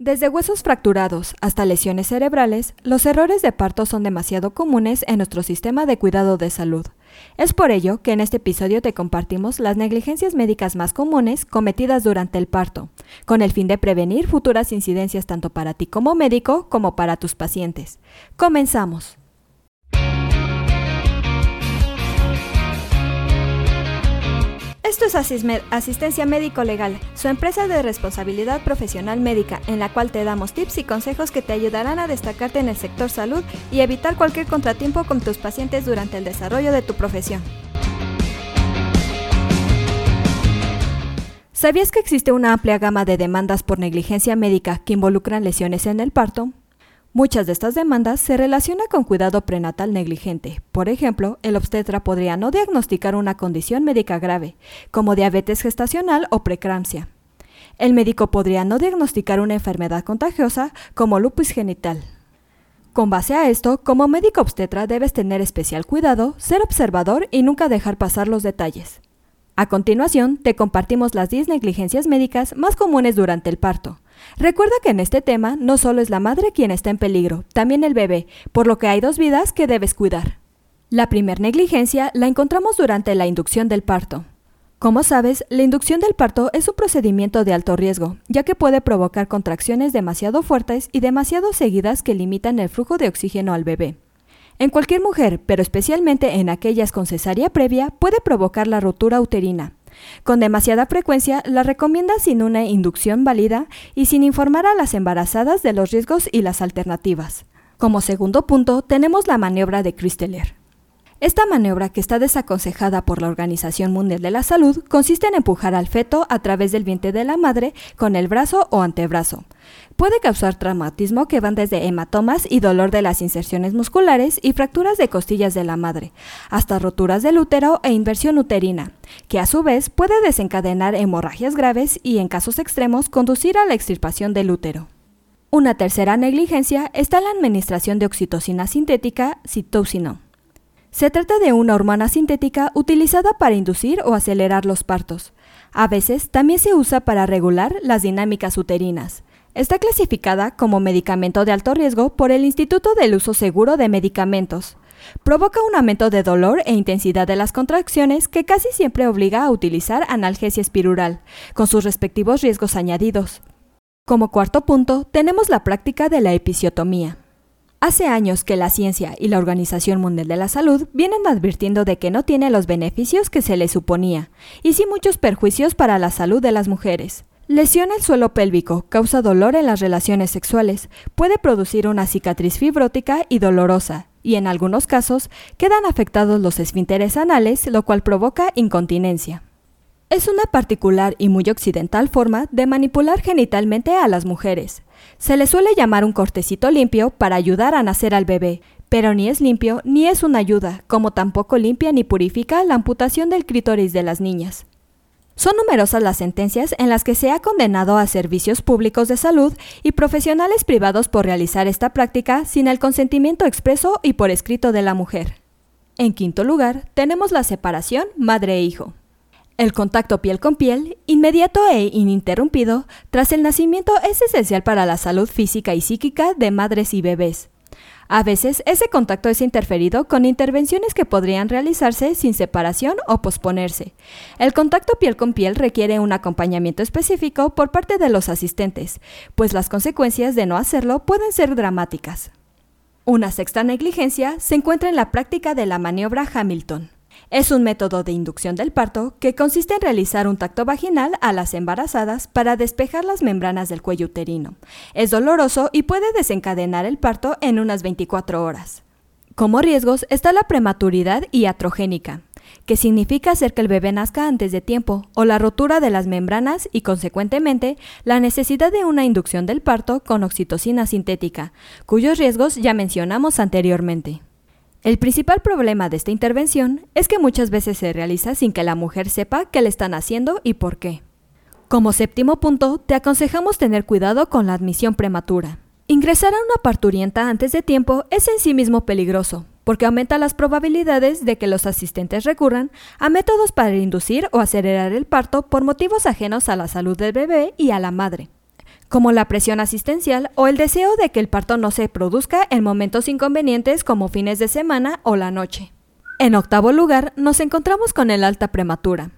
Desde huesos fracturados hasta lesiones cerebrales, los errores de parto son demasiado comunes en nuestro sistema de cuidado de salud. Es por ello que en este episodio te compartimos las negligencias médicas más comunes cometidas durante el parto, con el fin de prevenir futuras incidencias tanto para ti como médico como para tus pacientes. Comenzamos. Esto es Asistencia Médico Legal, su empresa de responsabilidad profesional médica, en la cual te damos tips y consejos que te ayudarán a destacarte en el sector salud y evitar cualquier contratiempo con tus pacientes durante el desarrollo de tu profesión. ¿Sabías que existe una amplia gama de demandas por negligencia médica que involucran lesiones en el parto? Muchas de estas demandas se relacionan con cuidado prenatal negligente. Por ejemplo, el obstetra podría no diagnosticar una condición médica grave, como diabetes gestacional o preeclampsia. El médico podría no diagnosticar una enfermedad contagiosa como lupus genital. Con base a esto, como médico obstetra debes tener especial cuidado, ser observador y nunca dejar pasar los detalles. A continuación, te compartimos las 10 negligencias médicas más comunes durante el parto. Recuerda que en este tema no solo es la madre quien está en peligro, también el bebé, por lo que hay dos vidas que debes cuidar. La primer negligencia la encontramos durante la inducción del parto. Como sabes, la inducción del parto es un procedimiento de alto riesgo, ya que puede provocar contracciones demasiado fuertes y demasiado seguidas que limitan el flujo de oxígeno al bebé. En cualquier mujer, pero especialmente en aquellas con cesárea previa, puede provocar la rotura uterina, con demasiada frecuencia la recomienda sin una inducción válida y sin informar a las embarazadas de los riesgos y las alternativas. Como segundo punto tenemos la maniobra de Christeler. Esta maniobra, que está desaconsejada por la Organización Mundial de la Salud, consiste en empujar al feto a través del vientre de la madre con el brazo o antebrazo. Puede causar traumatismo que van desde hematomas y dolor de las inserciones musculares y fracturas de costillas de la madre, hasta roturas del útero e inversión uterina, que a su vez puede desencadenar hemorragias graves y en casos extremos conducir a la extirpación del útero. Una tercera negligencia está la administración de oxitocina sintética, citocino. Se trata de una hormona sintética utilizada para inducir o acelerar los partos. A veces también se usa para regular las dinámicas uterinas. Está clasificada como medicamento de alto riesgo por el Instituto del Uso Seguro de Medicamentos. Provoca un aumento de dolor e intensidad de las contracciones que casi siempre obliga a utilizar analgesia espirural, con sus respectivos riesgos añadidos. Como cuarto punto, tenemos la práctica de la episiotomía. Hace años que la ciencia y la Organización Mundial de la Salud vienen advirtiendo de que no tiene los beneficios que se le suponía, y sí muchos perjuicios para la salud de las mujeres. Lesiona el suelo pélvico, causa dolor en las relaciones sexuales, puede producir una cicatriz fibrótica y dolorosa, y en algunos casos quedan afectados los esfínteres anales, lo cual provoca incontinencia. Es una particular y muy occidental forma de manipular genitalmente a las mujeres. Se le suele llamar un cortecito limpio para ayudar a nacer al bebé, pero ni es limpio ni es una ayuda, como tampoco limpia ni purifica la amputación del clítoris de las niñas. Son numerosas las sentencias en las que se ha condenado a servicios públicos de salud y profesionales privados por realizar esta práctica sin el consentimiento expreso y por escrito de la mujer. En quinto lugar, tenemos la separación madre-hijo. El contacto piel con piel, inmediato e ininterrumpido, tras el nacimiento es esencial para la salud física y psíquica de madres y bebés. A veces ese contacto es interferido con intervenciones que podrían realizarse sin separación o posponerse. El contacto piel con piel requiere un acompañamiento específico por parte de los asistentes, pues las consecuencias de no hacerlo pueden ser dramáticas. Una sexta negligencia se encuentra en la práctica de la maniobra Hamilton. Es un método de inducción del parto que consiste en realizar un tacto vaginal a las embarazadas para despejar las membranas del cuello uterino. Es doloroso y puede desencadenar el parto en unas 24 horas. Como riesgos está la prematuridad iatrogénica, que significa hacer que el bebé nazca antes de tiempo, o la rotura de las membranas y, consecuentemente, la necesidad de una inducción del parto con oxitocina sintética, cuyos riesgos ya mencionamos anteriormente. El principal problema de esta intervención es que muchas veces se realiza sin que la mujer sepa qué le están haciendo y por qué. Como séptimo punto, te aconsejamos tener cuidado con la admisión prematura. Ingresar a una parturienta antes de tiempo es en sí mismo peligroso, porque aumenta las probabilidades de que los asistentes recurran a métodos para inducir o acelerar el parto por motivos ajenos a la salud del bebé y a la madre. Como la presión asistencial o el deseo de que el parto no se produzca en momentos inconvenientes como fines de semana o la noche. En octavo lugar, nos encontramos con el alta prematura.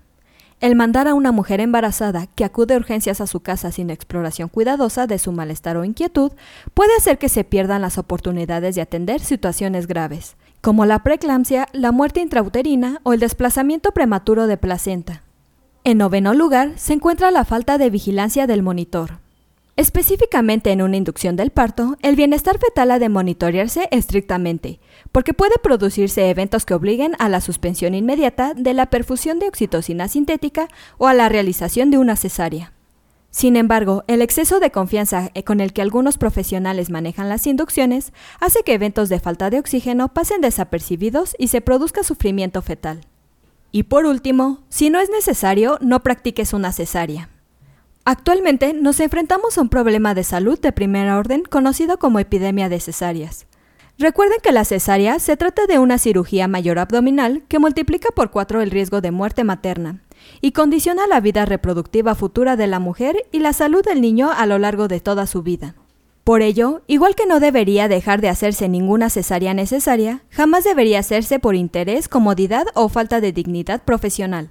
El mandar a una mujer embarazada que acude a urgencias a su casa sin exploración cuidadosa de su malestar o inquietud puede hacer que se pierdan las oportunidades de atender situaciones graves, como la preeclampsia, la muerte intrauterina o el desplazamiento prematuro de placenta. En noveno lugar se encuentra la falta de vigilancia del monitor. Específicamente en una inducción del parto, el bienestar fetal ha de monitorearse estrictamente, porque puede producirse eventos que obliguen a la suspensión inmediata de la perfusión de oxitocina sintética o a la realización de una cesárea. Sin embargo, el exceso de confianza con el que algunos profesionales manejan las inducciones hace que eventos de falta de oxígeno pasen desapercibidos y se produzca sufrimiento fetal. Y por último, si no es necesario, no practiques una cesárea. Actualmente nos enfrentamos a un problema de salud de primera orden conocido como epidemia de cesáreas. Recuerden que la cesárea se trata de una cirugía mayor abdominal que multiplica por cuatro el riesgo de muerte materna y condiciona la vida reproductiva futura de la mujer y la salud del niño a lo largo de toda su vida. Por ello, igual que no debería dejar de hacerse ninguna cesárea necesaria, jamás debería hacerse por interés, comodidad o falta de dignidad profesional.